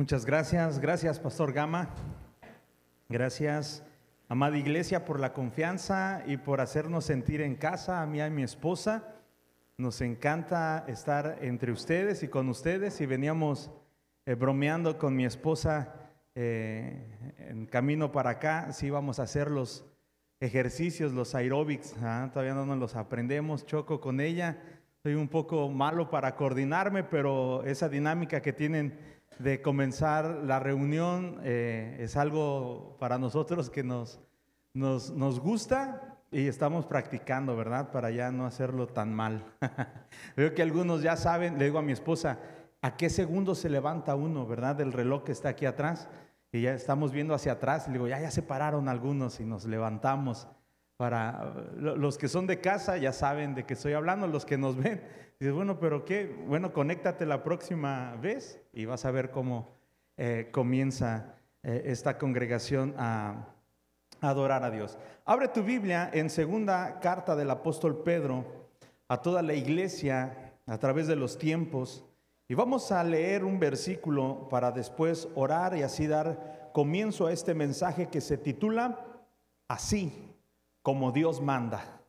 Muchas gracias, gracias Pastor Gama. Gracias, amada iglesia, por la confianza y por hacernos sentir en casa, a mí y a mi esposa. Nos encanta estar entre ustedes y con ustedes y veníamos eh, bromeando con mi esposa eh, en camino para acá, si íbamos a hacer los ejercicios, los aeróbics, ¿ah? todavía no nos los aprendemos, choco con ella, soy un poco malo para coordinarme, pero esa dinámica que tienen de comenzar la reunión eh, es algo para nosotros que nos, nos, nos gusta y estamos practicando, ¿verdad? Para ya no hacerlo tan mal. Veo que algunos ya saben, le digo a mi esposa, ¿a qué segundo se levanta uno, ¿verdad? Del reloj que está aquí atrás. Y ya estamos viendo hacia atrás le digo, ya, ya se pararon algunos y nos levantamos. Para los que son de casa ya saben de qué estoy hablando, los que nos ven. Dices, bueno, pero qué, bueno, conéctate la próxima vez y vas a ver cómo eh, comienza eh, esta congregación a, a adorar a Dios. Abre tu Biblia en segunda carta del apóstol Pedro a toda la iglesia a través de los tiempos. Y vamos a leer un versículo para después orar y así dar comienzo a este mensaje que se titula Así como Dios manda.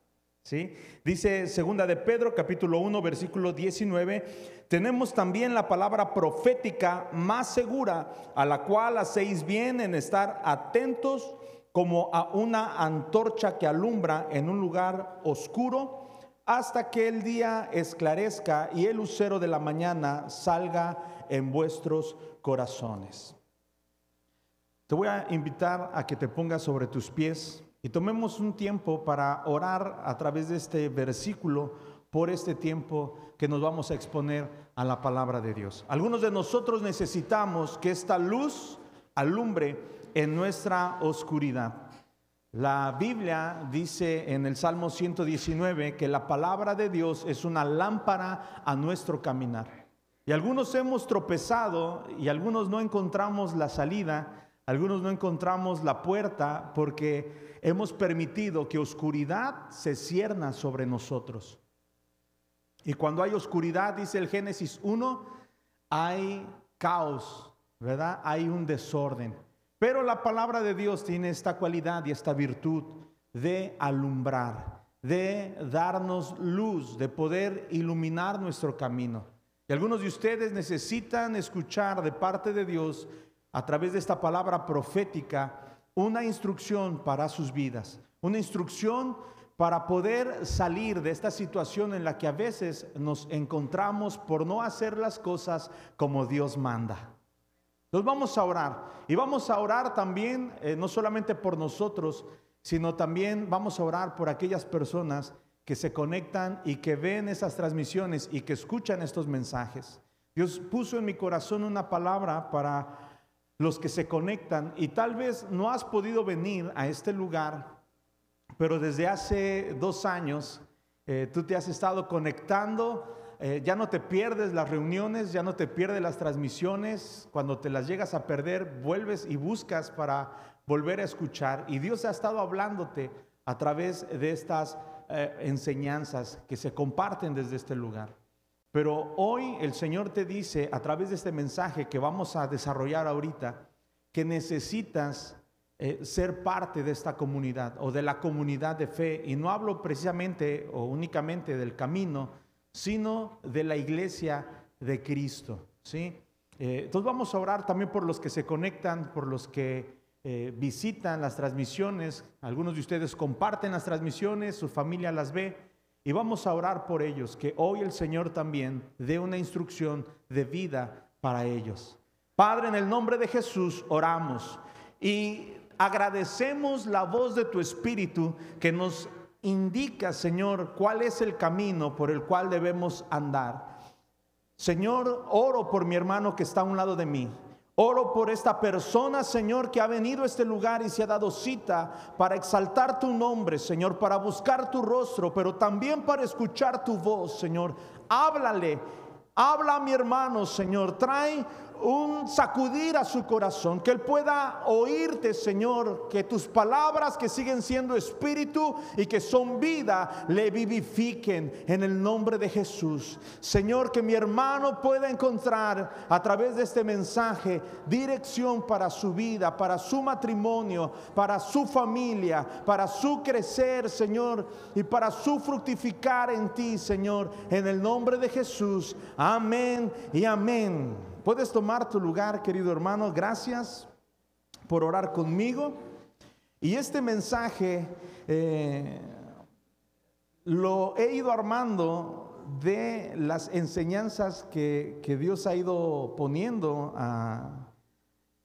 Dice segunda de Pedro capítulo 1 versículo 19, tenemos también la palabra profética más segura a la cual hacéis bien en estar atentos como a una antorcha que alumbra en un lugar oscuro hasta que el día esclarezca y el lucero de la mañana salga en vuestros corazones. Te voy a invitar a que te pongas sobre tus pies y tomemos un tiempo para orar a través de este versículo por este tiempo que nos vamos a exponer a la palabra de Dios. Algunos de nosotros necesitamos que esta luz alumbre en nuestra oscuridad. La Biblia dice en el Salmo 119 que la palabra de Dios es una lámpara a nuestro caminar. Y algunos hemos tropezado y algunos no encontramos la salida, algunos no encontramos la puerta porque hemos permitido que oscuridad se cierna sobre nosotros. Y cuando hay oscuridad, dice el Génesis 1, hay caos, ¿verdad? Hay un desorden. Pero la palabra de Dios tiene esta cualidad y esta virtud de alumbrar, de darnos luz, de poder iluminar nuestro camino. Y algunos de ustedes necesitan escuchar de parte de Dios, a través de esta palabra profética, una instrucción para sus vidas, una instrucción para poder salir de esta situación en la que a veces nos encontramos por no hacer las cosas como Dios manda. Entonces vamos a orar. Y vamos a orar también, eh, no solamente por nosotros, sino también vamos a orar por aquellas personas que se conectan y que ven esas transmisiones y que escuchan estos mensajes. Dios puso en mi corazón una palabra para los que se conectan y tal vez no has podido venir a este lugar, pero desde hace dos años eh, tú te has estado conectando eh, ya no te pierdes las reuniones, ya no te pierdes las transmisiones. Cuando te las llegas a perder, vuelves y buscas para volver a escuchar. Y Dios ha estado hablándote a través de estas eh, enseñanzas que se comparten desde este lugar. Pero hoy el Señor te dice a través de este mensaje que vamos a desarrollar ahorita, que necesitas eh, ser parte de esta comunidad o de la comunidad de fe. Y no hablo precisamente o únicamente del camino, sino de la iglesia de Cristo. ¿sí? Eh, entonces vamos a orar también por los que se conectan, por los que eh, visitan las transmisiones. Algunos de ustedes comparten las transmisiones, su familia las ve. Y vamos a orar por ellos, que hoy el Señor también dé una instrucción de vida para ellos. Padre, en el nombre de Jesús oramos y agradecemos la voz de tu Espíritu que nos indica, Señor, cuál es el camino por el cual debemos andar. Señor, oro por mi hermano que está a un lado de mí. Oro por esta persona, Señor, que ha venido a este lugar y se ha dado cita para exaltar tu nombre, Señor, para buscar tu rostro, pero también para escuchar tu voz, Señor. Háblale Habla a mi hermano, Señor. Trae un sacudir a su corazón, que Él pueda oírte, Señor, que tus palabras que siguen siendo espíritu y que son vida, le vivifiquen en el nombre de Jesús. Señor, que mi hermano pueda encontrar a través de este mensaje dirección para su vida, para su matrimonio, para su familia, para su crecer, Señor, y para su fructificar en ti, Señor, en el nombre de Jesús. Amén y amén. Puedes tomar tu lugar, querido hermano. Gracias por orar conmigo. Y este mensaje eh, lo he ido armando de las enseñanzas que, Dios ha ido poniendo ah,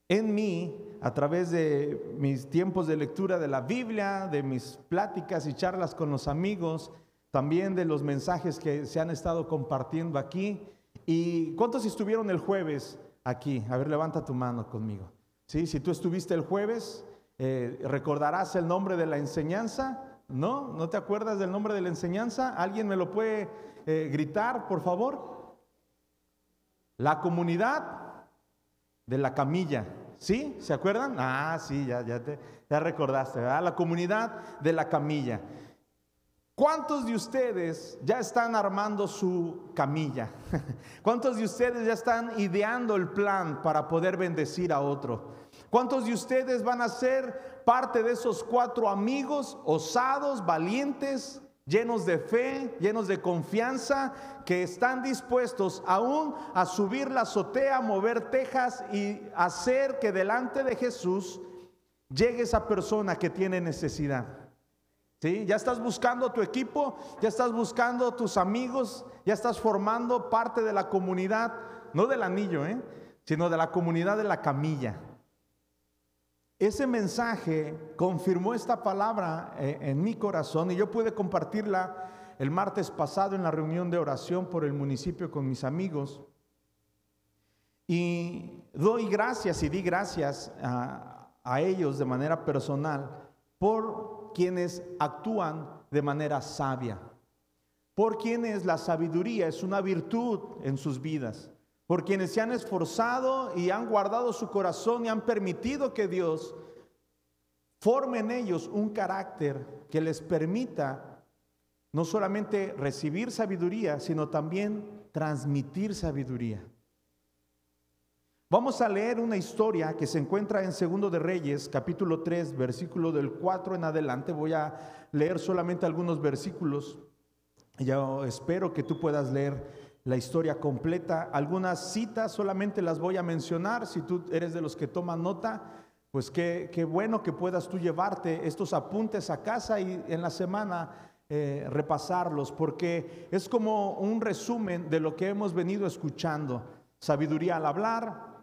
en mí a través de mis tiempos de lectura de la Biblia, de mis pláticas y charlas con los amigos, también de los mensajes que se han estado compartiendo aquí. ¿Y cuántos estuvieron el jueves aquí? A ver, levanta tu mano conmigo. ¿Sí? Si tú estuviste el jueves, eh, ¿recordarás el nombre de la enseñanza? ¿No? ¿No te acuerdas del nombre de la enseñanza? ¿Alguien me lo puede eh, gritar, por favor? La comunidad de la camilla. ¿Sí? ¿Se acuerdan? Ah, sí, ya, ya, te, ya recordaste, ¿verdad? La comunidad de la camilla. ¿Cuántos de ustedes ya están armando su camilla? ¿Cuántos de ustedes ya están ideando el plan para poder bendecir a otro? ¿Cuántos de ustedes van a ser parte de esos cuatro amigos osados, valientes, llenos de fe, llenos de confianza, que están dispuestos aún a subir la azotea, mover tejas y hacer que delante de Jesús llegue esa persona que tiene necesidad? ¿Sí? Ya estás buscando tu equipo, ya estás buscando tus amigos, ya estás formando parte de la comunidad, no del anillo, ¿eh? sino de la comunidad de la camilla. Ese mensaje confirmó esta palabra eh, en mi corazón y yo pude compartirla el martes pasado en la reunión de oración por el municipio con mis amigos. Y doy gracias y di gracias a, a ellos de manera personal por quienes actúan de manera sabia, por quienes la sabiduría es una virtud en sus vidas, por quienes se han esforzado y han guardado su corazón y han permitido que Dios forme en ellos un carácter que les permita no solamente recibir sabiduría, sino también transmitir sabiduría. Vamos a leer una historia que se encuentra en Segundo de Reyes, capítulo 3, versículo del 4 en adelante. Voy a leer solamente algunos versículos. Yo espero que tú puedas leer la historia completa. Algunas citas solamente las voy a mencionar. Si tú eres de los que toman nota, pues qué, qué bueno que puedas tú llevarte estos apuntes a casa y en la semana eh, repasarlos, porque es como un resumen de lo que hemos venido escuchando. Sabiduría al hablar,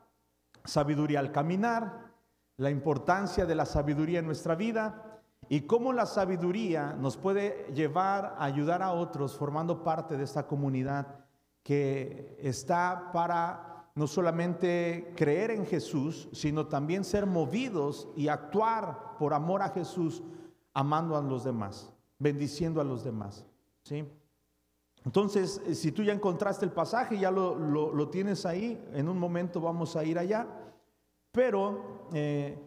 sabiduría al caminar, la importancia de la sabiduría en nuestra vida y cómo la sabiduría nos puede llevar a ayudar a otros formando parte de esta comunidad que está para no solamente creer en Jesús, sino también ser movidos y actuar por amor a Jesús, amando a los demás, bendiciendo a los demás. ¿sí? Entonces, eh, si tú ya encontraste el pasaje, ya lo, tienes ahí, en un momento vamos a ir allá, pero eh,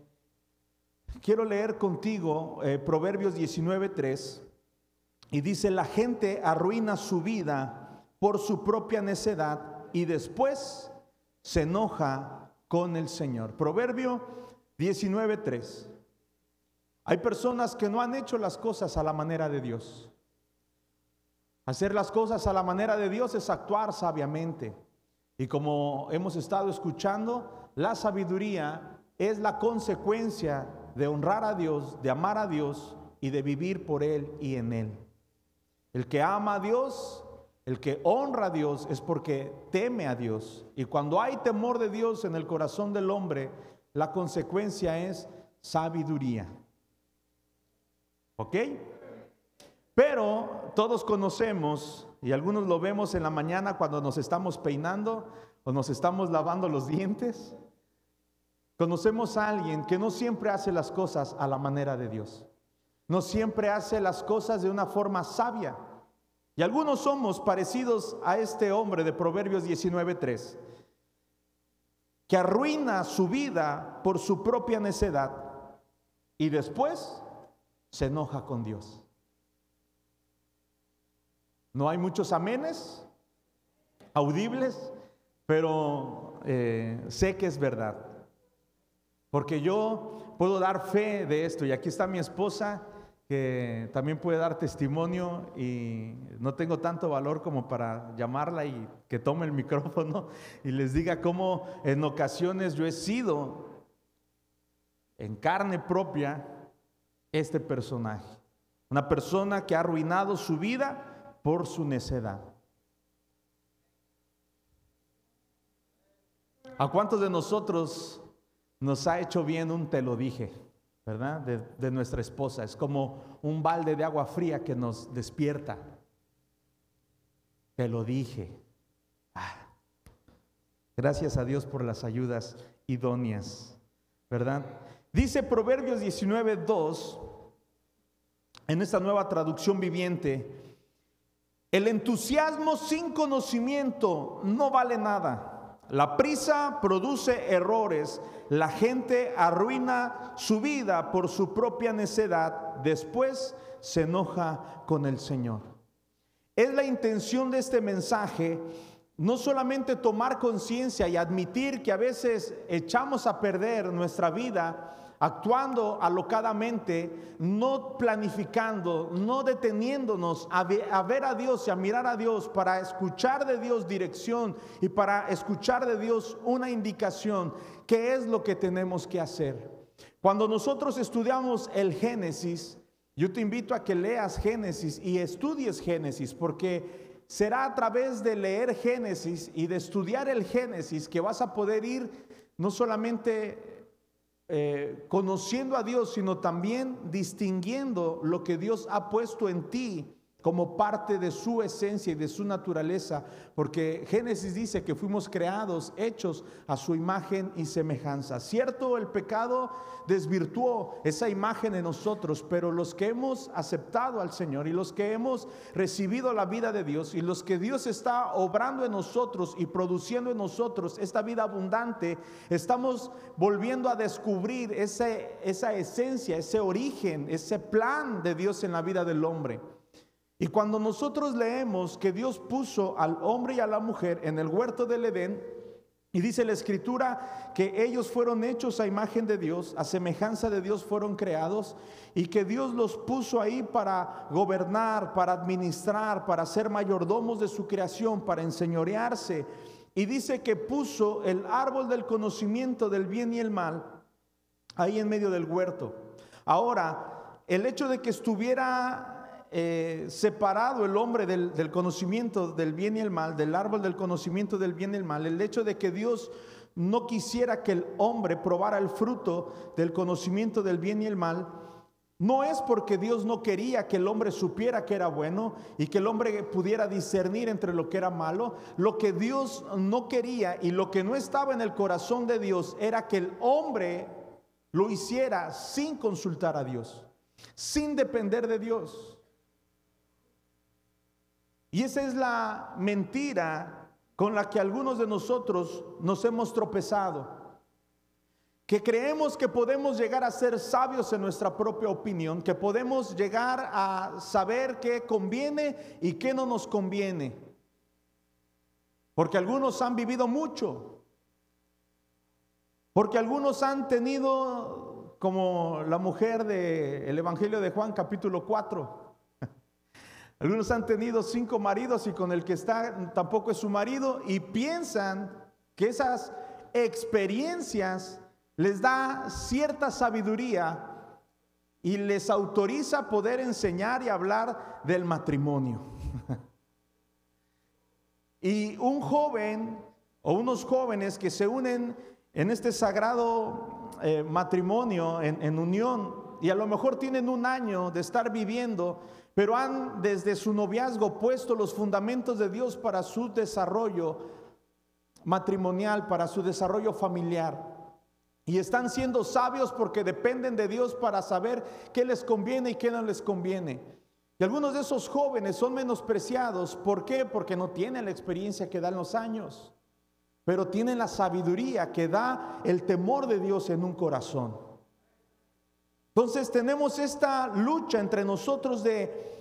quiero leer contigo eh, Proverbios 19.3 y dice, la gente arruina su vida por su propia necedad y después se enoja con el Señor. Proverbio 19.3. Hay personas que no han hecho las cosas a la manera de Dios. Hacer las cosas a la manera de Dios es actuar sabiamente. Y como hemos estado escuchando, la sabiduría es la consecuencia de honrar a Dios, de amar a Dios y de vivir por Él y en Él. El que ama a Dios, el que honra a Dios es porque teme a Dios. Y cuando hay temor de Dios en el corazón del hombre, la consecuencia es sabiduría. ¿Ok? Pero todos conocemos, y algunos lo vemos en la mañana cuando nos estamos peinando o nos estamos lavando los dientes, conocemos a alguien que no siempre hace las cosas a la manera de Dios. No siempre hace las cosas de una forma sabia. Y algunos somos parecidos a este hombre de Proverbios 19:3, que arruina su vida por su propia necedad y después se enoja con Dios. No hay muchos amenes audibles, pero eh, sé que es verdad. Porque yo puedo dar fe de esto y aquí está mi esposa que también puede dar testimonio y no tengo tanto valor como para llamarla y que tome el micrófono y les diga cómo en ocasiones yo he sido en carne propia este personaje. Una persona que ha arruinado su vida por su necedad. ¿A cuántos de nosotros nos ha hecho bien un te lo dije? ¿verdad? De, nuestra esposa. Es como un balde de agua fría que nos despierta. Te lo dije. Ah. Gracias a Dios por las ayudas idóneas, ¿verdad? Dice Proverbios 19.2, en esta nueva traducción viviente, el entusiasmo sin conocimiento no vale nada. La prisa produce errores, la gente arruina su vida por su propia necedad, después se enoja con el Señor. Es la intención de este mensaje no solamente tomar conciencia y admitir que a veces echamos a perder nuestra vida, actuando alocadamente, no planificando, no deteniéndonos a, ver a Dios y a mirar a Dios para escuchar de Dios dirección y para escuchar de Dios una indicación, qué es lo que tenemos que hacer. Cuando nosotros estudiamos el Génesis, yo te invito a que leas Génesis y estudies Génesis, porque será a través de leer Génesis y de estudiar el Génesis que vas a poder ir no solamente eh, conociendo a Dios, sino también distinguiendo lo que Dios ha puesto en ti como parte de su esencia y de su naturaleza, porque Génesis dice que fuimos creados, hechos a su imagen y semejanza. Cierto, el pecado desvirtuó esa imagen en nosotros, pero los que hemos aceptado al Señor y los que hemos recibido la vida de Dios y los que Dios está obrando en nosotros y produciendo en nosotros esta vida abundante, estamos volviendo a descubrir esa esencia, ese origen, ese plan de Dios en la vida del hombre. Y cuando nosotros leemos que Dios puso al hombre y a la mujer en el huerto del Edén, y dice la escritura que ellos fueron hechos a imagen de Dios, a semejanza de Dios fueron creados, y que Dios los puso ahí para gobernar, para administrar, para ser mayordomos de su creación, para enseñorearse. Y dice que puso el árbol del conocimiento del bien y el mal ahí en medio del huerto. Ahora, el hecho de que estuviera eh, separado el hombre del, conocimiento del bien y el mal, del árbol del conocimiento del bien y el mal, el hecho de que Dios no quisiera que el hombre probara el fruto del conocimiento del bien y el mal, no es porque Dios no quería que el hombre supiera que era bueno y que el hombre pudiera discernir entre lo que era malo. Lo que Dios no quería y lo que no estaba en el corazón de Dios era que el hombre lo hiciera sin consultar a Dios, sin depender de Dios. Y esa es la mentira con la que algunos de nosotros nos hemos tropezado. Que creemos que podemos llegar a ser sabios en nuestra propia opinión, que podemos llegar a saber qué conviene y qué no nos conviene. Porque algunos han vivido mucho. Porque algunos han tenido, como la mujer del Evangelio de Juan capítulo 4, algunos han tenido cinco maridos y con el que está tampoco es su marido y piensan que esas experiencias les da cierta sabiduría y les autoriza poder enseñar y hablar del matrimonio. y un joven o unos jóvenes que se unen en este sagrado eh, matrimonio, en unión, y a lo mejor tienen un año de estar viviendo, pero han desde su noviazgo puesto los fundamentos de Dios para su desarrollo matrimonial, para su desarrollo familiar. Y están siendo sabios porque dependen de Dios para saber qué les conviene y qué no les conviene. Y algunos de esos jóvenes son menospreciados. ¿Por qué? Porque no tienen la experiencia que dan los años, pero tienen la sabiduría que da el temor de Dios en un corazón. Entonces tenemos esta lucha entre nosotros de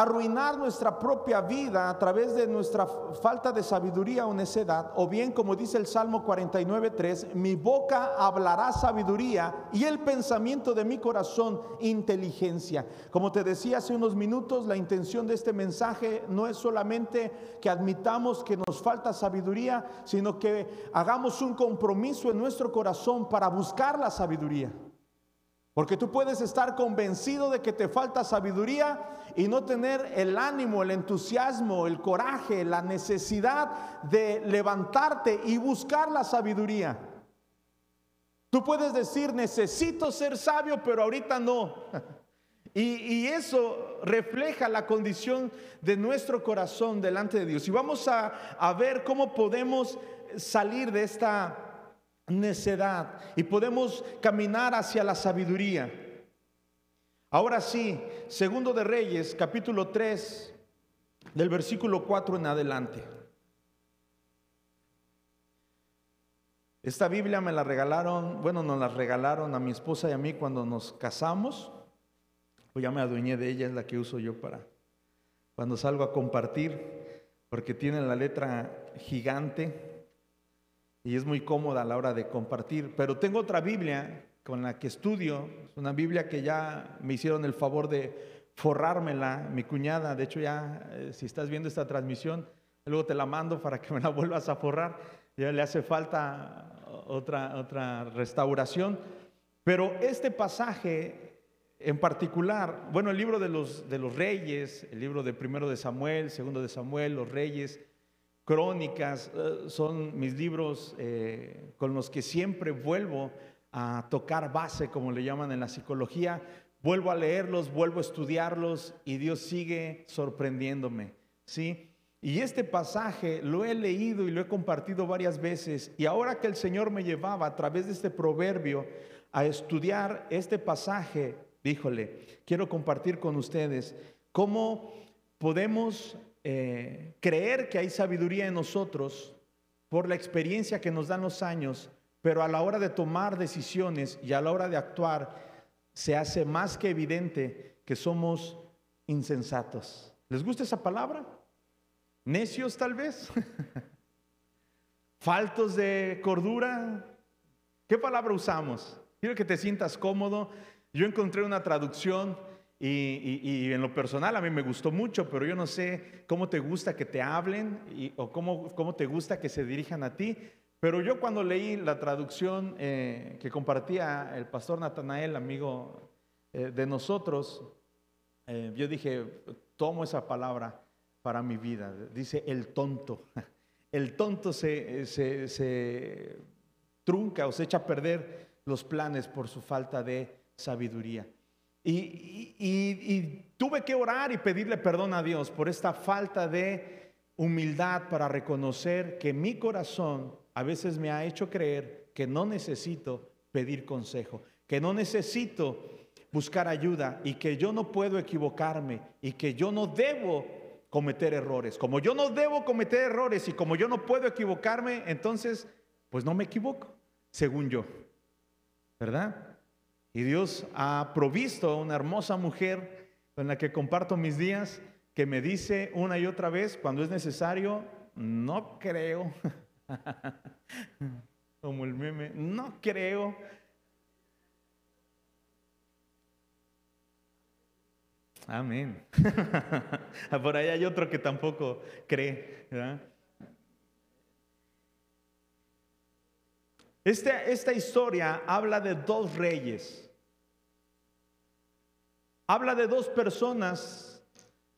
arruinar nuestra propia vida a través de nuestra falta de sabiduría o necedad, o bien como dice el Salmo 49.3, mi boca hablará sabiduría y el pensamiento de mi corazón inteligencia. Como te decía hace unos minutos, la intención de este mensaje no es solamente que admitamos que nos falta sabiduría, sino que hagamos un compromiso en nuestro corazón para buscar la sabiduría. Porque tú puedes estar convencido de que te falta sabiduría y no tener el ánimo, el entusiasmo, el coraje, la necesidad de levantarte y buscar la sabiduría. Tú puedes decir, necesito ser sabio, pero ahorita no. Y, eso refleja la condición de nuestro corazón delante de Dios. Y vamos a, a ver cómo podemos salir de esta necedad y podemos caminar hacia la sabiduría. Ahora sí, segundo de Reyes, capítulo 3, del versículo 4 en adelante. Esta Biblia me la regalaron, bueno, nos la regalaron a mi esposa y a mí cuando nos casamos. Pues ya me adueñé de ella, es la que uso yo para cuando salgo a compartir, porque tiene la letra gigante y es muy cómoda a la hora de compartir. Pero tengo otra Biblia con la que estudio, es una Biblia que ya me hicieron el favor de forrármela, mi cuñada, de hecho ya, eh, si estás viendo esta transmisión, luego te la mando para que me la vuelvas a forrar, ya le hace falta otra, otra restauración, pero este pasaje en particular, bueno, el libro de los, de los reyes, el libro de primero de Samuel, segundo de Samuel, los reyes, crónicas, eh, son mis libros eh, con los que siempre vuelvo a tocar base, como le llaman en la psicología. Vuelvo a leerlos, vuelvo a estudiarlos y Dios sigue sorprendiéndome, ¿sí? Y este pasaje lo he leído y lo he compartido varias veces y ahora que el Señor me llevaba a través de este proverbio a estudiar este pasaje, díjole, quiero compartir con ustedes cómo podemos eh, creer que hay sabiduría en nosotros por la experiencia que nos dan los años pero a la hora de tomar decisiones y a la hora de actuar, se hace más que evidente que somos insensatos. ¿Les gusta esa palabra? Necios tal vez. Faltos de cordura. ¿Qué palabra usamos? Quiero que te sientas cómodo. Yo encontré una traducción y, en lo personal a mí me gustó mucho, pero yo no sé cómo te gusta que te hablen o cómo, cómo te gusta que se dirijan a ti. Pero yo cuando leí la traducción eh, que compartía el pastor Natanael, amigo eh, de nosotros, eh, yo dije, tomo esa palabra para mi vida. Dice el tonto. El tonto se, se, trunca o se echa a perder los planes por su falta de sabiduría. Y, tuve que orar y pedirle perdón a Dios por esta falta de humildad para reconocer que mi corazón a veces me ha hecho creer que no necesito pedir consejo, que no necesito buscar ayuda y que yo no puedo equivocarme y que yo no debo cometer errores. Como yo no debo cometer errores y como yo no puedo equivocarme, entonces, pues no me equivoco, según yo. ¿Verdad? Y Dios ha provisto a una hermosa mujer con la que comparto mis días, que me dice una y otra vez, cuando es necesario, no creo. Como el meme, no creo. Amén. Por ahí hay otro que tampoco cree. Esta, esta historia habla de dos reyes. Habla de dos personas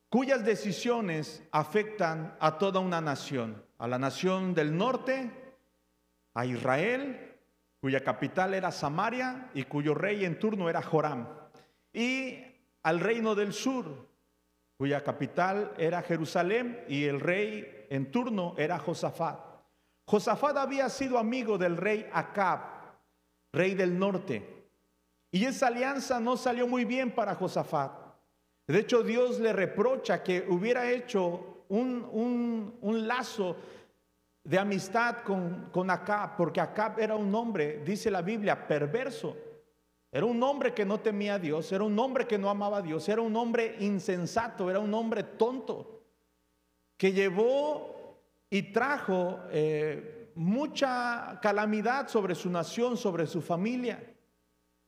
cuyas decisiones afectan a toda una nación a la nación del norte, a Israel, cuya capital era Samaria y cuyo rey en turno era Joram, y al reino del sur, cuya capital era Jerusalén y el rey en turno era Josafat. Josafat había sido amigo del rey Acab, rey del norte, y esa alianza no salió muy bien para Josafat. De hecho, Dios le reprocha que hubiera hecho un, un, lazo de amistad con, con Acab, porque Acab era un hombre, dice la Biblia, perverso. Era un hombre que no temía a Dios, era un hombre que no amaba a Dios, era un hombre insensato, era un hombre tonto, que llevó y trajo eh, mucha calamidad sobre su nación, sobre su familia.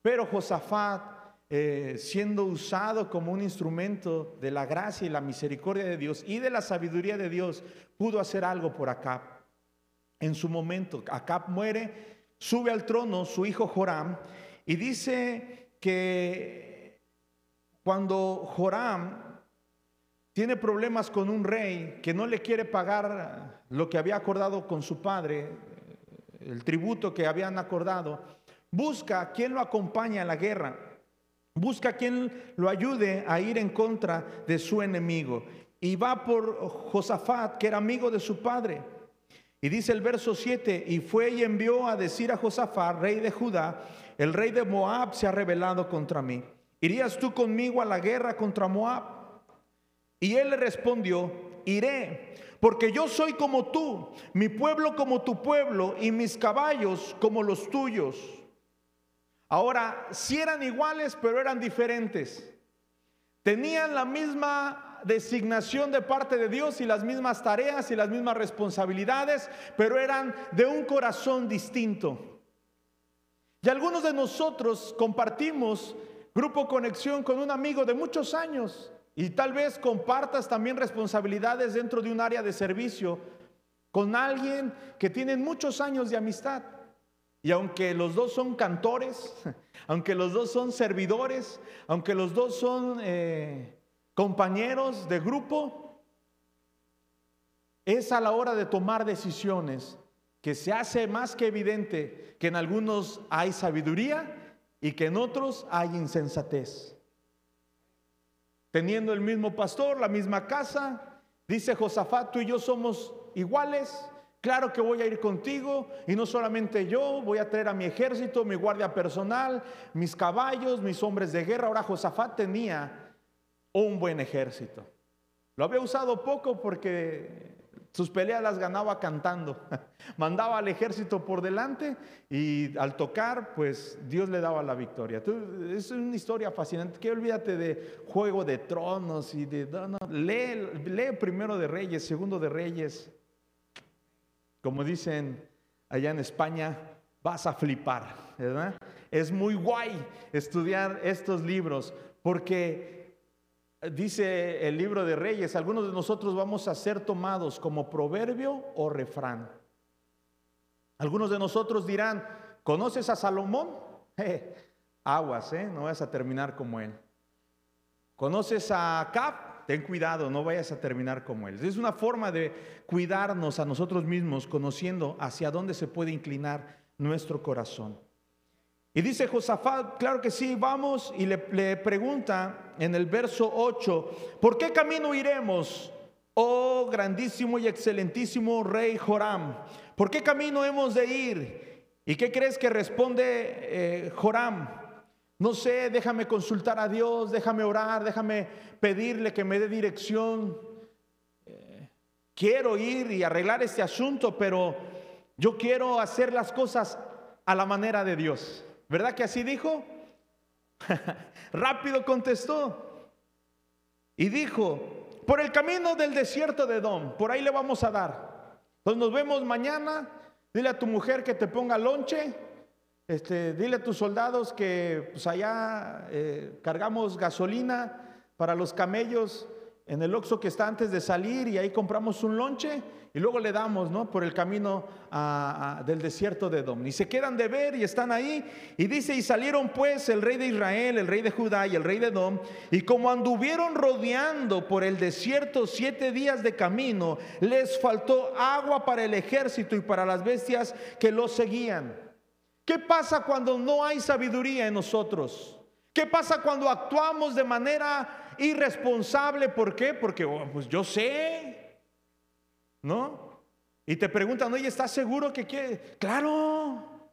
Pero Josafat eh, siendo usado como un instrumento de la gracia y la misericordia de Dios y de la sabiduría de Dios, pudo hacer algo por Acab. En su momento, Acab muere, sube al trono su hijo Joram y dice que cuando Joram tiene problemas con un rey que no le quiere pagar lo que había acordado con su padre, el tributo que habían acordado, busca a quien lo acompaña en la guerra. Busca quien lo ayude a ir en contra de su enemigo. Y va por Josafat, que era amigo de su padre. Y dice el verso 7, y fue y envió a decir a Josafat, rey de Judá, el rey de Moab se ha rebelado contra mí. ¿Irías tú conmigo a la guerra contra Moab? Y él le respondió, iré, porque yo soy como tú, mi pueblo como tu pueblo, y mis caballos como los tuyos. Ahora, sí eran iguales, pero eran diferentes. Tenían la misma designación de parte de Dios y las mismas tareas y las mismas responsabilidades, pero eran de un corazón distinto. Y algunos de nosotros compartimos grupo conexión con un amigo de muchos años y tal vez compartas también responsabilidades dentro de un área de servicio con alguien que tiene muchos años de amistad. Y aunque los dos son cantores, aunque los dos son servidores, aunque los dos son eh, compañeros de grupo, es a la hora de tomar decisiones que se hace más que evidente que en algunos hay sabiduría y que en otros hay insensatez. Teniendo el mismo pastor, la misma casa, dice Josafat, tú y yo somos iguales, Claro que voy a ir contigo y no solamente yo, voy a traer a mi ejército, mi guardia personal, mis caballos, mis hombres de guerra. Ahora Josafat tenía un buen ejército. Lo había usado poco porque sus peleas las ganaba cantando. Mandaba al ejército por delante y al tocar, pues Dios le daba la victoria. Es una historia fascinante. Que olvídate de Juego de Tronos y de... lee, lee primero de Reyes, segundo de Reyes. Como dicen allá en España, vas a flipar, ¿verdad? Es muy guay estudiar estos libros porque dice el libro de Reyes, algunos de nosotros vamos a ser tomados como proverbio o refrán. Algunos de nosotros dirán, ¿conoces a Salomón? aguas, ¿eh? No vas a terminar como él. ¿Conoces a Cap? ten cuidado, no vayas a terminar como Él. Es una forma de cuidarnos a nosotros mismos, conociendo hacia dónde se puede inclinar nuestro corazón. Y dice Josafat, claro que sí, vamos, y le, pregunta en el verso 8, ¿por qué camino iremos, oh grandísimo y excelentísimo rey Joram? ¿Por qué camino hemos de ir? ¿Y qué crees que responde eh, Joram? No sé, déjame consultar a Dios, déjame orar, déjame pedirle que me dé dirección. Eh, quiero ir y arreglar este asunto, pero yo quiero hacer las cosas a la manera de Dios. ¿Verdad que así dijo? Rápido contestó. Y dijo, por el camino del desierto de Edom, por ahí le vamos a dar. Entonces nos vemos mañana. Dile a tu mujer que te ponga lonche este, dile a tus soldados que pues allá eh, cargamos gasolina para los camellos en el Oxxo que está antes de salir y ahí compramos un lonche y luego le damos, ¿no? Por el camino del desierto de Edom. Y se quedan de ver y están ahí. Y dice, y salieron pues el rey de Israel, el rey de Judá y el rey de Edom. Y como anduvieron rodeando por el desierto siete días de camino, les faltó agua para el ejército y para las bestias que los seguían. ¿Qué pasa cuando no hay sabiduría en nosotros? ¿Qué pasa cuando actuamos de manera irresponsable? ¿Por qué? Porque oh, pues yo sé, ¿no? Y te preguntan, oye, ¿estás seguro que quiere? Claro,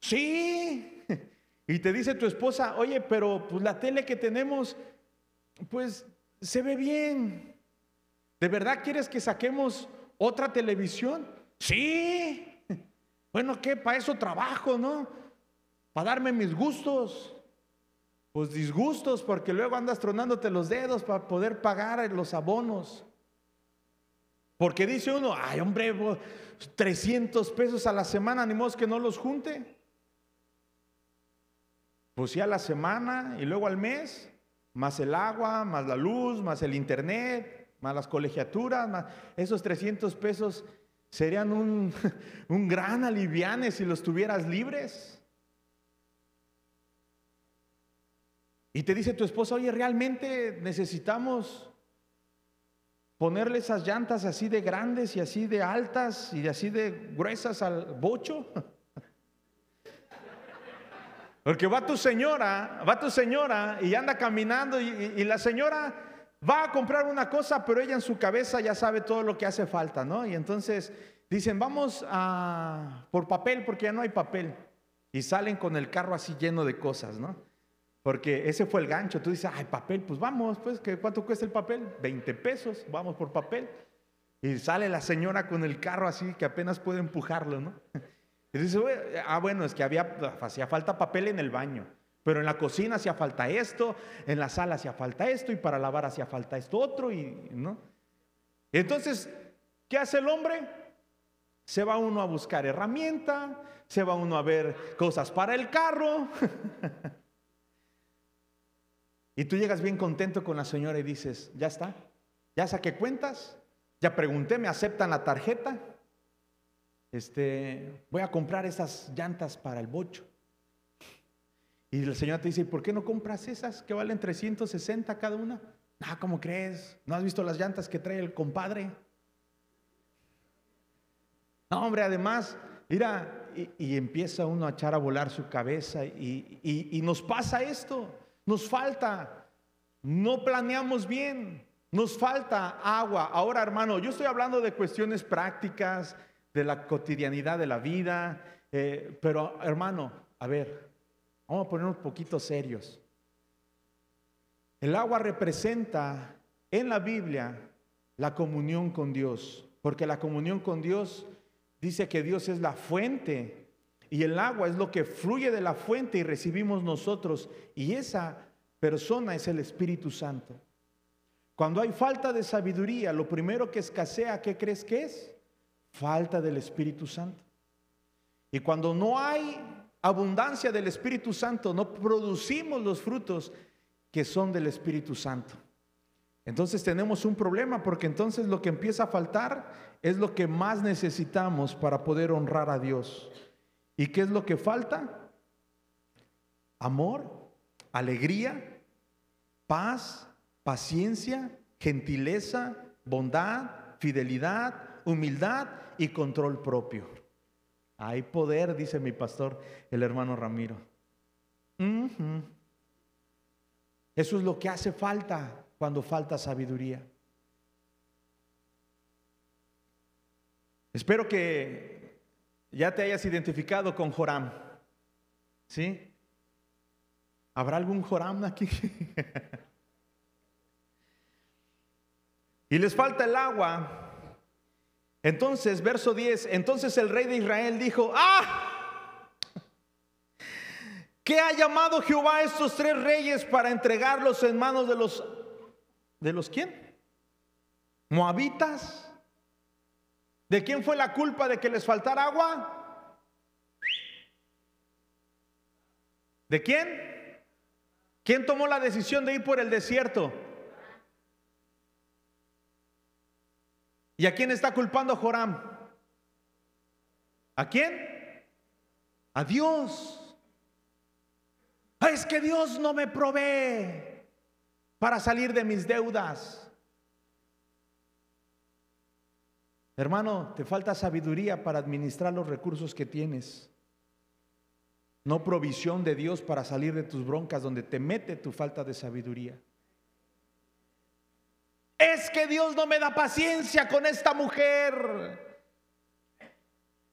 sí. Y te dice tu esposa, oye, pero pues la tele que tenemos, pues se ve bien. ¿De verdad quieres que saquemos otra televisión? Sí. Bueno, ¿qué? Para eso trabajo, ¿no? Para darme mis gustos. Pues disgustos, porque luego andas tronándote los dedos para poder pagar los abonos. Porque dice uno, ay hombre, 300 pesos a la semana, ni modo que no los junte. Pues sí a la semana y luego al mes, más el agua, más la luz, más el internet, más las colegiaturas, más esos 300 pesos serían un, un gran aliviane si los tuvieras libres. Y te dice tu esposa, oye, realmente necesitamos ponerle esas llantas así de grandes y así de altas y así de gruesas al bocho. Porque va tu señora, va tu señora y anda caminando y, la señora va a comprar una cosa, pero ella en su cabeza ya sabe todo lo que hace falta, ¿no? Y entonces dicen, vamos a por papel porque ya no hay papel. Y salen con el carro así lleno de cosas, ¿no? Porque ese fue el gancho. Tú dices, ay, papel, pues vamos, pues, ¿cuánto cuesta el papel? 20 pesos, vamos por papel. Y sale la señora con el carro así que apenas puede empujarlo, ¿no? Y dice, ah, bueno, es que había, hacía falta papel en el baño, pero en la cocina hacía falta esto, en la sala hacía falta esto, y para lavar hacía falta esto otro, y no. Entonces, ¿qué hace el hombre? Se va uno a buscar herramienta, se va uno a ver cosas para el carro. y tú llegas bien contento con la señora y dices, ya está, ya saqué cuentas, ya pregunté, me aceptan la tarjeta este, voy a comprar esas llantas para el bocho. Y la señora te dice, ¿por qué no compras esas que valen 360 cada una? Ah, ¿cómo crees? ¿No has visto las llantas que trae el compadre? No, hombre, además, mira, y, empieza uno a echar a volar su cabeza y, y nos pasa esto, nos falta, no planeamos bien, nos falta agua. Ahora, hermano, yo estoy hablando de cuestiones prácticas, de la cotidianidad de la vida. Eh, pero hermano, a ver, vamos a poner un poquito serios. El agua representa en la Biblia la comunión con Dios, porque la comunión con Dios dice que Dios es la fuente y el agua es lo que fluye de la fuente y recibimos nosotros y esa persona es el Espíritu Santo. Cuando hay falta de sabiduría, lo primero que escasea, ¿qué crees que es? falta del Espíritu Santo. Y cuando no hay abundancia del Espíritu Santo, no producimos los frutos que son del Espíritu Santo. Entonces tenemos un problema porque entonces lo que empieza a faltar es lo que más necesitamos para poder honrar a Dios. ¿Y qué es lo que falta? Amor, alegría, paz, paciencia, gentileza, bondad, fidelidad, humildad y control propio. Hay poder, dice mi pastor, el hermano Ramiro. Eso es lo que hace falta cuando falta sabiduría. Espero que ya te hayas identificado con Joram. ¿Sí? ¿Habrá algún Joram aquí? y les falta el agua entonces, verso 10, entonces el rey de Israel dijo, ah, ¿qué ha llamado Jehová a estos tres reyes para entregarlos en manos de los, de los quién? Moabitas. ¿De quién fue la culpa de que les faltara agua? ¿De quién? ¿Quién tomó la decisión de ir por el desierto? ¿Y a quién está culpando Joram? ¿A quién? A Dios. Ah, es que Dios no me provee para salir de mis deudas. Hermano, te falta sabiduría para administrar los recursos que tienes. No provisión de Dios para salir de tus broncas donde te mete tu falta de sabiduría. Es que Dios no me da paciencia con esta mujer.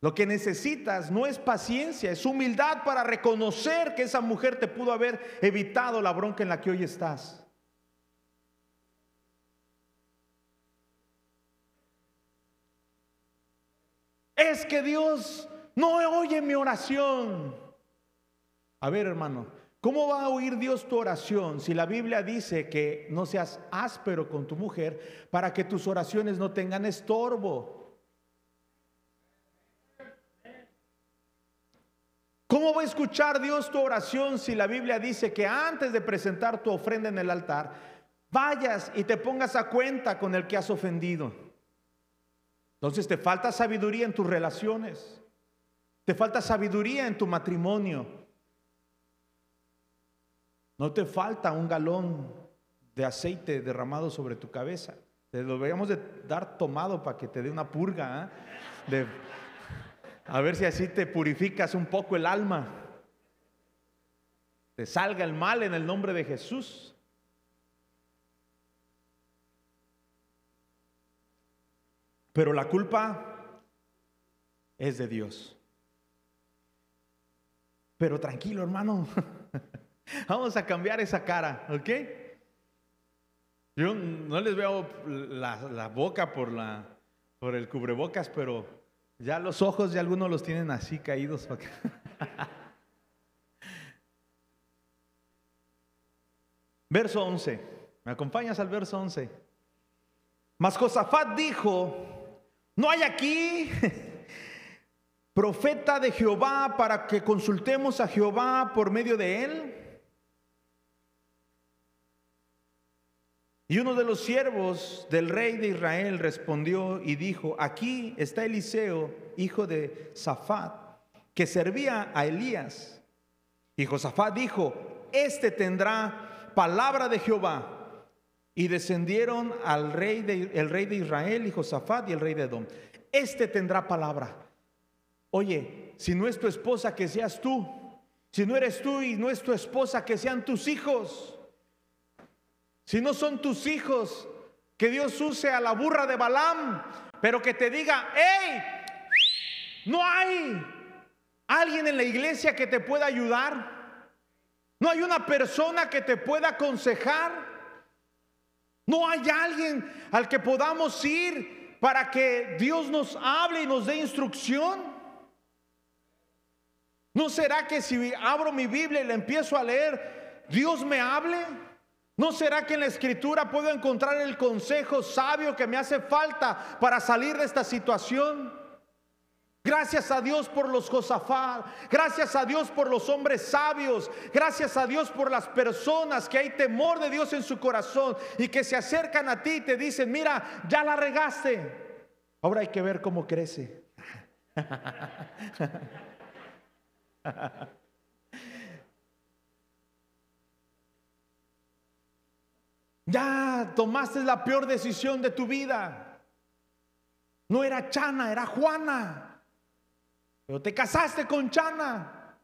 Lo que necesitas no es paciencia, es humildad para reconocer que esa mujer te pudo haber evitado la bronca en la que hoy estás. Es que Dios no oye mi oración. A ver, hermano, ¿cómo va a oír Dios tu oración si la Biblia dice que no seas áspero con tu mujer para que tus oraciones no tengan estorbo? ¿Cómo va a escuchar Dios tu oración si la Biblia dice que antes de presentar tu ofrenda en el altar, vayas y te pongas a cuenta con el que has ofendido? Entonces te falta sabiduría en tus relaciones, te falta sabiduría en tu matrimonio, no te falta un galón de aceite derramado sobre tu cabeza. Te lo deberíamos de dar tomado para que te dé una purga, ¿ah? de a ver si así te purificas un poco el alma. Te salga el mal en el nombre de Jesús. Pero la culpa es de Dios. Pero tranquilo, hermano. Vamos a cambiar esa cara, ¿ok? Yo no les veo la, boca por, la, por el cubrebocas, pero ya los ojos de algunos los tienen así caídos. verso 11. ¿Me acompañas al verso 11? Mas Josafat dijo, no hay aquí profeta de Jehová para que consultemos a Jehová por medio de él. Y uno de los siervos del rey de Israel respondió y dijo, aquí está Eliseo, hijo de Safat, que servía a Elías. Y Josafat dijo, este tendrá palabra de Jehová. Y descendieron al rey de, el rey de Israel y Josafat y el rey de Edom. Este tendrá palabra. Oye, si no es tu esposa, que seas tú. Si no eres tú y no es tu esposa, que sean tus hijos. Si no son tus hijos, que Dios use a la burra de Balaam, pero que te diga, hey, no hay alguien en la iglesia que te pueda ayudar. No hay una persona que te pueda aconsejar. No hay alguien al que podamos ir para que Dios nos hable y nos dé instrucción. ¿No será que si abro mi Biblia y la empiezo a leer, Dios me hable? ¿No será que en la escritura puedo encontrar el consejo sabio que me hace falta para salir de esta situación? Gracias a Dios por los Josafat, gracias a Dios por los hombres sabios, gracias a Dios por las personas que hay temor de Dios en su corazón y que se acercan a ti y te dicen, mira, ya la regaste, ahora hay que ver cómo crece. Ya tomaste la peor decisión de tu vida. No era Chana, era Juana. Te casaste con Chana.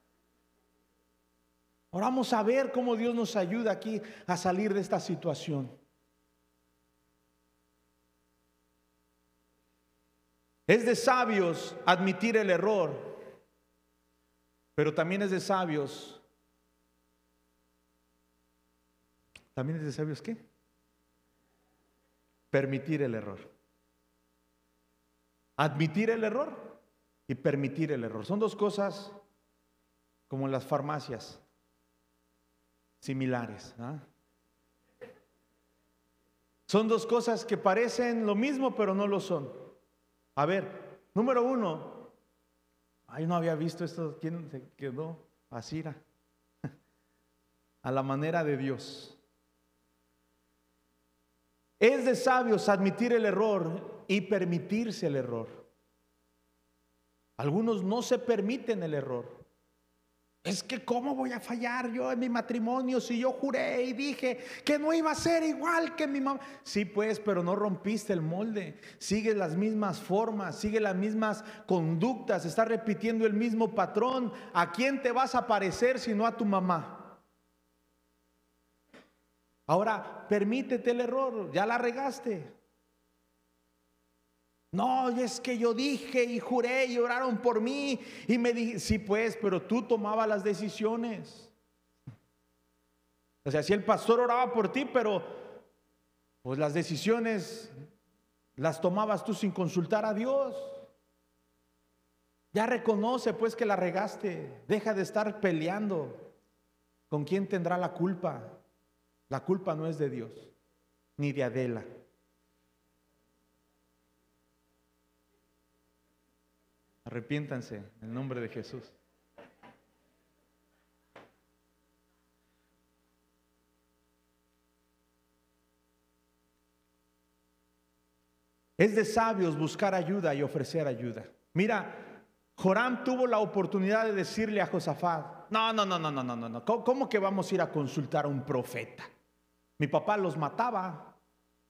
Ahora vamos a ver cómo Dios nos ayuda aquí a salir de esta situación. Es de sabios admitir el error, pero también es de sabios. ¿También es de sabios qué? permitir el error. Admitir el error y permitir el error. Son dos cosas como en las farmacias, similares. ¿ah? Son dos cosas que parecen lo mismo, pero no lo son. A ver, número uno, ay, no había visto esto, ¿quién se quedó? Asira. A la manera de Dios. Es de sabios admitir el error y permitirse el error. Algunos no se permiten el error. Es que ¿cómo voy a fallar yo en mi matrimonio si yo juré y dije que no iba a ser igual que mi mamá? Sí, pues, pero no rompiste el molde. Sigue las mismas formas, sigue las mismas conductas, está repitiendo el mismo patrón. ¿A quién te vas a parecer si no a tu mamá? Ahora, permítete el error, ya la regaste. No, es que yo dije y juré y oraron por mí y me dije, sí pues, pero tú tomabas las decisiones. O sea, si el pastor oraba por ti, pero pues las decisiones las tomabas tú sin consultar a Dios. Ya reconoce pues que la regaste. Deja de estar peleando. ¿Con quién tendrá la culpa? La culpa no es de Dios, ni de Adela. Arrepiéntanse en el nombre de Jesús. Es de sabios buscar ayuda y ofrecer ayuda. Mira, Joram tuvo la oportunidad de decirle a Josafat, no, no, no, no, no, no, no, ¿cómo que vamos a ir a consultar a un profeta? Mi papá los mataba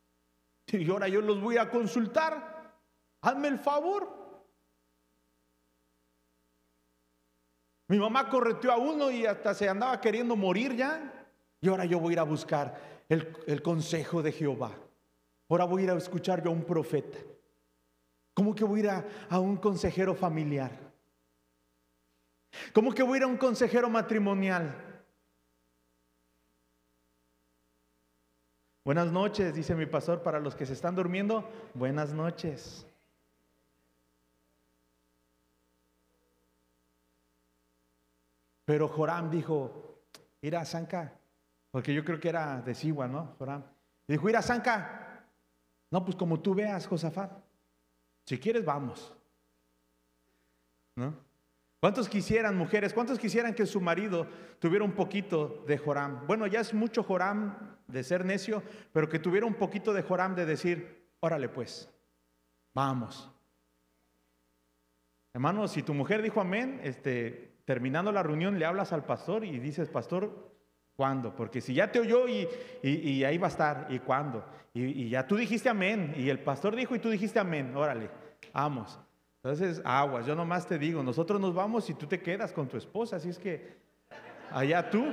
y ahora yo los voy a consultar. Hazme el favor. Mi mamá correteó a uno y hasta se andaba queriendo morir ya. Y ahora yo voy a ir a buscar el, el consejo de Jehová. Ahora voy a ir a escuchar yo a un profeta. ¿Cómo que voy a ir a, a un consejero familiar? ¿Cómo que voy a ir a un consejero matrimonial? Buenas noches, dice mi pastor, para los que se están durmiendo, buenas noches. Pero Joram dijo, a Zanca, porque yo creo que era de Sigua, ¿no? Joram. Y dijo, a Zanca, no, pues como tú veas, Josafat. Si quieres, vamos. ¿No? ¿Cuántos quisieran, mujeres, cuántos quisieran que su marido tuviera un poquito de Joram? Bueno, ya es mucho Joram de ser necio, pero que tuviera un poquito de Joram de decir, órale pues, vamos. Hermano, si tu mujer dijo amén, este, terminando la reunión le hablas al pastor y dices, pastor, ¿Cuándo? Porque si ya te oyó y, y, ahí va a estar, ¿y cuándo? Y, ya tú dijiste amén, y el pastor dijo y tú dijiste amén, órale, vamos. Entonces, aguas, yo nomás te digo, nosotros nos vamos y tú te quedas con tu esposa, así es que allá tú.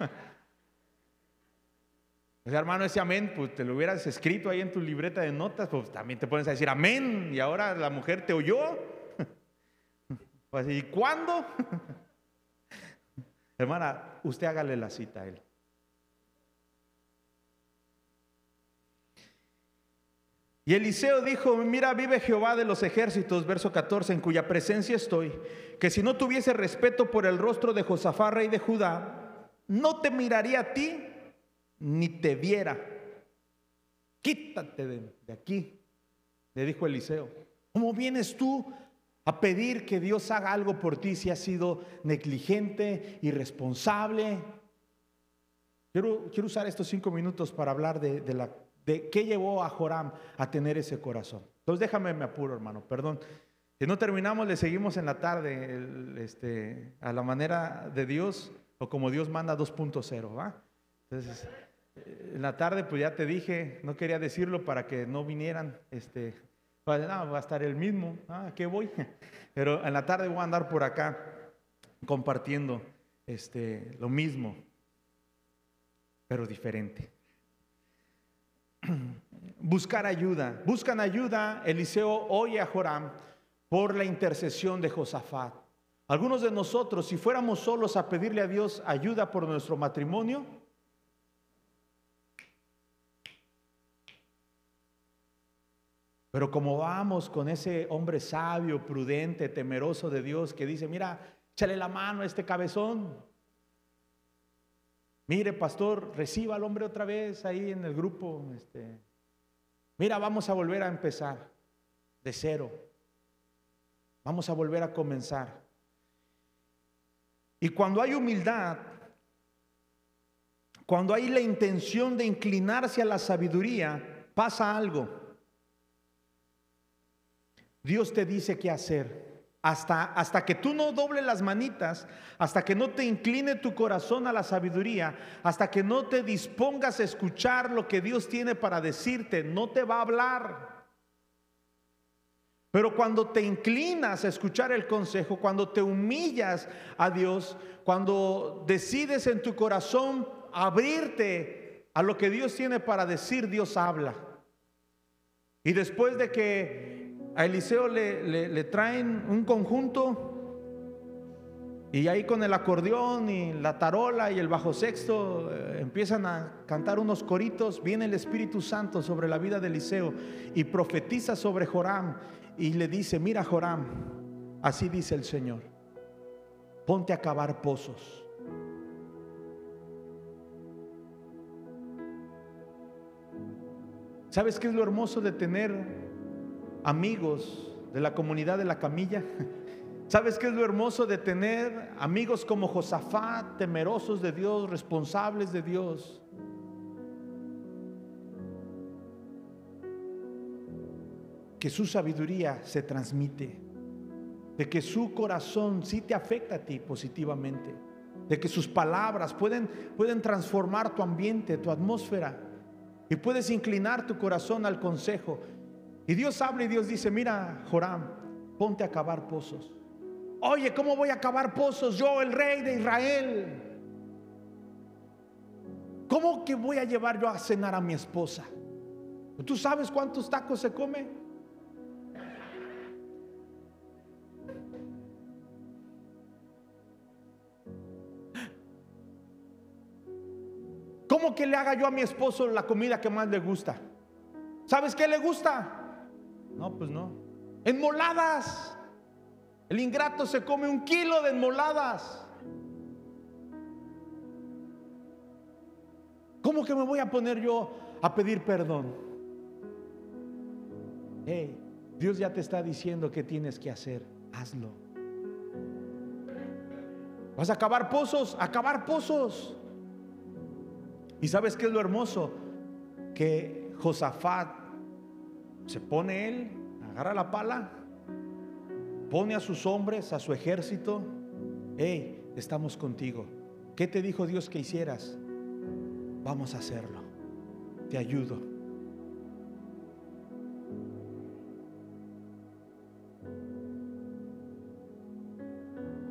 O sea, hermano, ese amén, pues te lo hubieras escrito ahí en tu libreta de notas, pues también te pones a decir amén, y ahora la mujer te oyó. Pues, ¿y cuándo? Hermana, usted hágale la cita a él. Y Eliseo dijo, mira, vive Jehová de los ejércitos, verso 14, en cuya presencia estoy, que si no tuviese respeto por el rostro de Josafá, rey de Judá, no te miraría a ti, ni te viera. Quítate de, de aquí, le dijo Eliseo. ¿Cómo vienes tú a pedir que Dios haga algo por ti si has sido negligente, irresponsable. Quiero, quiero usar estos cinco minutos para hablar de, la, de qué llevó a Joram a tener ese corazón. Entonces déjame, me apuro, hermano, perdón. Si no terminamos, le seguimos en la tarde este, a la manera de Dios o como Dios manda 2.0, ¿va? Entonces, eh, en la tarde, pues ya te dije, no quería decirlo para que no vinieran este, va a estar el mismo, ah, ¿qué voy? Pero en la tarde voy a andar por acá compartiendo este, lo mismo, pero diferente. Buscar ayuda. Buscan ayuda. Eliseo oye a Joram por la intercesión de Josafat. Algunos de nosotros, si fuéramos solos a pedirle a Dios ayuda por nuestro matrimonio, Pero como vamos con ese hombre sabio, prudente, temeroso de Dios que dice, mira, échale la mano a este cabezón. Mire, pastor, reciba al hombre otra vez ahí en el grupo. Este. Mira, vamos a volver a empezar de cero. Vamos a volver a comenzar. Y cuando hay humildad, cuando hay la intención de inclinarse a la sabiduría, pasa algo. Dios te dice qué hacer. Hasta, hasta que tú no doble las manitas, hasta que no te incline tu corazón a la sabiduría, hasta que no te dispongas a escuchar lo que Dios tiene para decirte, no te va a hablar. Pero cuando te inclinas a escuchar el consejo, cuando te humillas a Dios, cuando decides en tu corazón abrirte a lo que Dios tiene para decir, Dios habla. Y después de que a Eliseo le, traen un conjunto y ahí con el acordeón y la tarola y el bajo sexto eh, empiezan a cantar unos coritos. Viene el Espíritu Santo sobre la vida de Eliseo y profetiza sobre Joram y le dice, mira Joram, Así dice el Señor. Ponte a cavar pozos. ¿Sabes qué es lo hermoso de tener amigos de la comunidad de la camilla? ¿Sabes qué es lo hermoso de tener amigos como Josafat, temerosos de Dios, responsables de Dios? Que su sabiduría se transmite, de que su corazón sí te afecta a ti positivamente, de que sus palabras pueden, pueden transformar tu ambiente, tu atmósfera. Y puedes inclinar tu corazón al consejo. Y Dios habla y Dios dice, mira, Joram, ponte a cavar pozos. Oye, ¿cómo voy a cavar pozos? Yo, el rey de Israel. ¿Cómo que voy a llevar yo a cenar a mi esposa? ¿Tú sabes cuántos tacos se come? ¿Cómo que le haga yo a mi esposo la comida que más le gusta? ¿Sabes qué le gusta? No, pues no. Enmoladas. El ingrato se come un kilo de enmoladas. ¿Cómo que me voy a poner yo a pedir perdón? Hey, Dios ya te está diciendo qué tienes que hacer. Hazlo. ¿Vas a acabar pozos? Acabar pozos. ¿Y sabes qué es lo hermoso? Que Josafat se pone él, agarra la pala, pone a sus hombres, a su ejército. Hey, estamos contigo. ¿Qué te dijo Dios que hicieras? Vamos a hacerlo. Te ayudo.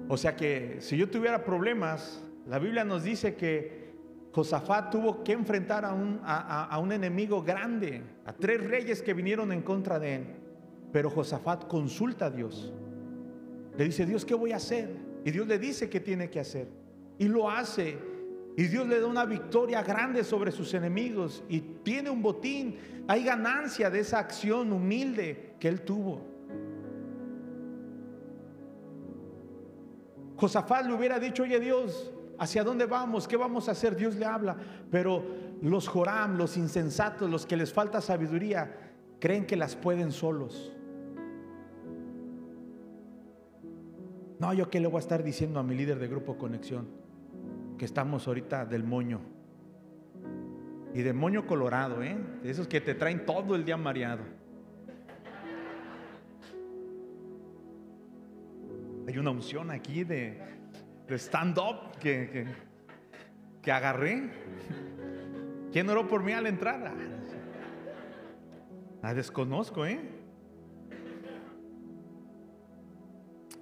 O sea que si yo tuviera problemas, la Biblia nos dice que Josafat tuvo que enfrentar a un, enemigo grande, a tres reyes que vinieron en contra de él. Pero Josafat consulta a Dios. Le dice, Dios, ¿qué voy a hacer? Y Dios le dice qué tiene que hacer. Y lo hace. Y Dios le da una victoria grande sobre sus enemigos. Y tiene un botín. Hay ganancia de esa acción humilde que él tuvo. Josafat le hubiera dicho, oye Dios, ¿Hacia dónde vamos? ¿Qué vamos a hacer? Dios le habla. Pero los Joram, los insensatos, los que les falta sabiduría, creen que las pueden solos. No, yo qué le voy a estar diciendo a mi líder de grupo Conexión, que estamos ahorita del moño. Y de moño colorado, ¿eh? Esos que te traen todo el día mareado. Hay una unción aquí de, de stand-up que, que, agarré. ¿Quién oró por mí al entrar? La ah, desconozco, ¿eh?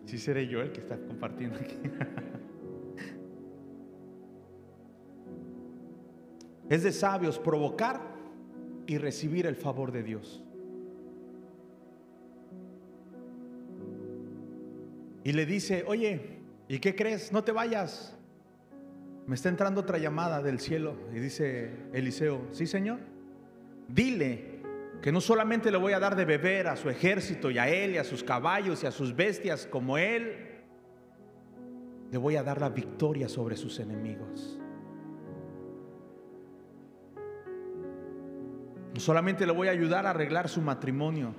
Sí seré yo el que está compartiendo aquí. Es de sabios provocar y recibir el favor de Dios. Y le dice, oye, ¿Y qué crees? No te vayas. Me está entrando otra llamada del cielo y dice Eliseo, sí Señor, dile que no solamente le voy a dar de beber a su ejército y a él y a sus caballos y a sus bestias como él, le voy a dar la victoria sobre sus enemigos. No solamente le voy a ayudar a arreglar su matrimonio.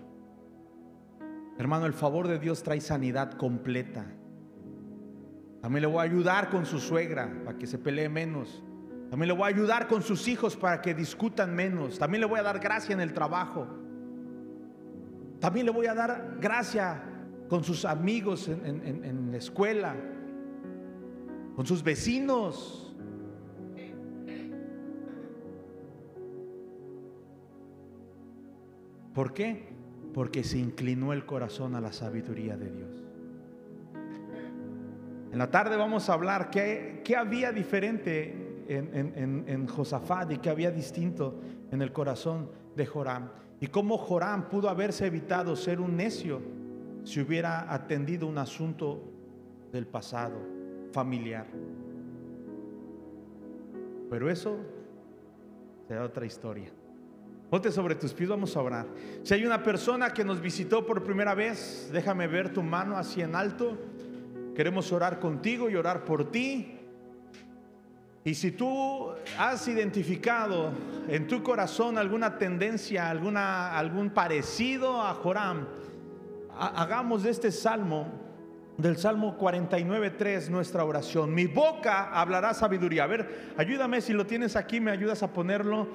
Hermano, el favor de Dios trae sanidad completa. También le voy a ayudar con su suegra para que se pelee menos. También le voy a ayudar con sus hijos para que discutan menos. También le voy a dar gracia en el trabajo. También le voy a dar gracia con sus amigos en, en la escuela, con sus vecinos. ¿Por qué? Porque se inclinó el corazón a la sabiduría de Dios. En la tarde vamos a hablar qué, había diferente en, Josafat y qué había distinto en el corazón de Joram. Y cómo Joram pudo haberse evitado ser un necio si hubiera atendido un asunto del pasado familiar. Pero eso será otra historia. Ponte sobre tus pies, vamos a orar. Si hay una persona que nos visitó por primera vez, déjame ver tu mano así en alto. Queremos orar contigo y orar por ti. Y si tú has identificado en tu corazón alguna tendencia, alguna, algún parecido a Joram, hagamos de este salmo del Salmo 49.3 nuestra oración. Mi boca hablará sabiduría. A ver, ayúdame si lo tienes aquí, me ayudas a ponerlo.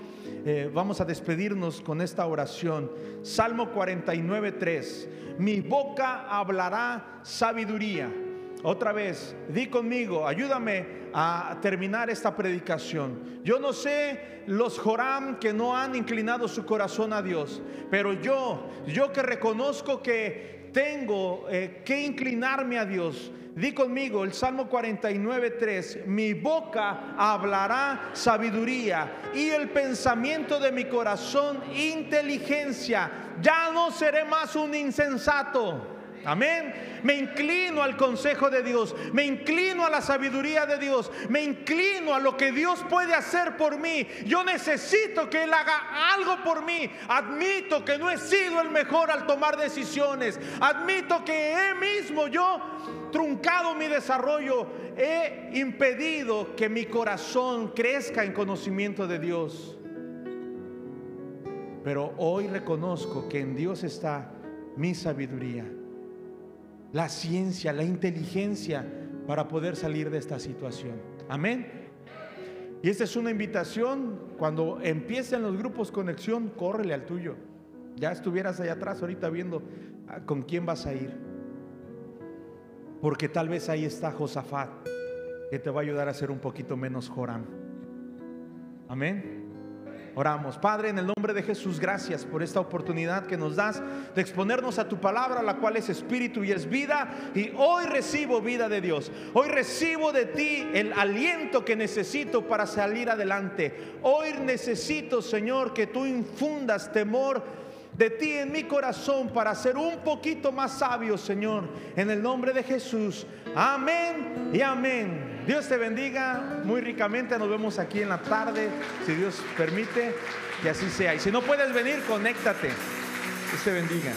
Eh, vamos a despedirnos con esta oración. Salmo 49.3. Mi boca hablará sabiduría. Otra vez, di conmigo, ayúdame a terminar esta predicación. Yo no sé los Joram que no han inclinado su corazón a Dios, pero yo, yo que reconozco que tengo eh, que inclinarme a Dios. Di conmigo el Salmo 49, 3, mi boca hablará sabiduría y el pensamiento de mi corazón inteligencia. Ya no seré más un insensato Amén. Me inclino al consejo de Dios. Me inclino a la sabiduría de Dios. Me inclino a lo que Dios puede hacer por mí. Yo necesito que Él haga algo por mí. Admito que no he sido el mejor al tomar decisiones. Admito que he mismo yo truncado mi desarrollo. He impedido que mi corazón crezca en conocimiento de Dios. Pero hoy reconozco que en Dios está mi sabiduría la ciencia, la inteligencia para poder salir de esta situación. Amén. Y esta es una invitación, cuando empiecen los grupos conexión, córrele al tuyo. Ya estuvieras allá atrás ahorita viendo ah, con quién vas a ir. Porque tal vez ahí está Josafat, que te va a ayudar a ser un poquito menos Joram. Amén. Oramos. Padre, en el nombre de Jesús, gracias por esta oportunidad que nos das de exponernos a tu palabra, la cual es espíritu y es vida. Y hoy recibo vida de Dios. Hoy recibo de ti el aliento que necesito para salir adelante. Hoy necesito, Señor, que tú infundas temor de ti en mi corazón para ser un poquito más sabio, Señor. En el nombre de Jesús. Amén y amén. Dios te bendiga muy ricamente. Nos vemos aquí en la tarde, si Dios permite, que así sea. Y si no puedes venir, conéctate. Dios te bendiga.